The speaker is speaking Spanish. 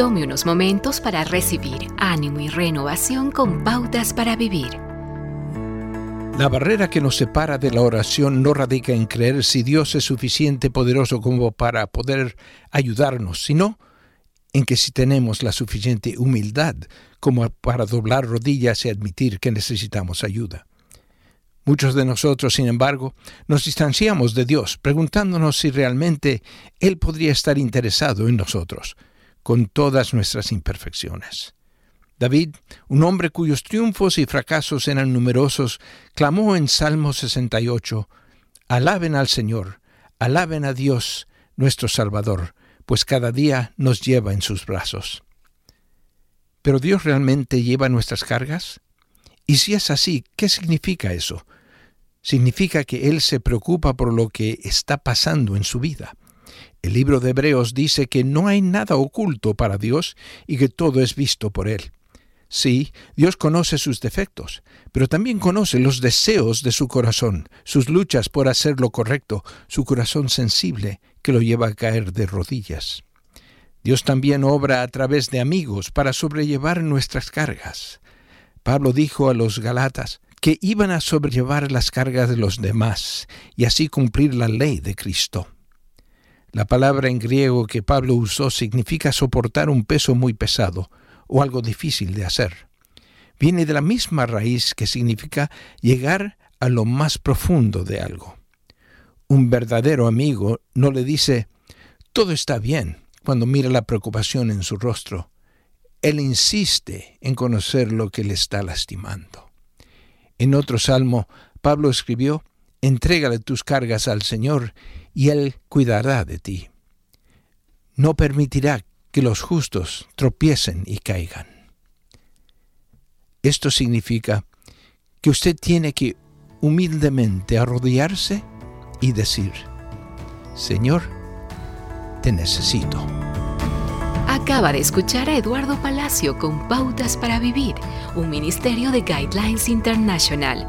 Tome unos momentos para recibir ánimo y renovación con pautas para vivir. La barrera que nos separa de la oración no radica en creer si Dios es suficiente poderoso como para poder ayudarnos, sino en que si tenemos la suficiente humildad como para doblar rodillas y admitir que necesitamos ayuda. Muchos de nosotros, sin embargo, nos distanciamos de Dios, preguntándonos si realmente Él podría estar interesado en nosotros, con todas nuestras imperfecciones. David, un hombre cuyos triunfos y fracasos eran numerosos, clamó en Salmo 68, Alaben al Señor, alaben a Dios, nuestro Salvador, pues cada día nos lleva en sus brazos. ¿Pero Dios realmente lleva nuestras cargas? Y si es así, ¿qué significa eso? Significa que Él se preocupa por lo que está pasando en su vida. El libro de Hebreos dice que no hay nada oculto para Dios y que todo es visto por Él. Sí, Dios conoce sus defectos, pero también conoce los deseos de su corazón, sus luchas por hacer lo correcto, su corazón sensible que lo lleva a caer de rodillas. Dios también obra a través de amigos para sobrellevar nuestras cargas. Pablo dijo a los Galatas que iban a sobrellevar las cargas de los demás y así cumplir la ley de Cristo. La palabra en griego que Pablo usó significa soportar un peso muy pesado o algo difícil de hacer. Viene de la misma raíz que significa llegar a lo más profundo de algo. Un verdadero amigo no le dice, todo está bien, cuando mira la preocupación en su rostro. Él insiste en conocer lo que le está lastimando. En otro salmo, Pablo escribió, Entrégale tus cargas al Señor y Él cuidará de ti. No permitirá que los justos tropiecen y caigan. Esto significa que usted tiene que humildemente arrodillarse y decir, Señor, te necesito. Acaba de escuchar a Eduardo Palacio con Pautas para Vivir, un ministerio de Guidelines International.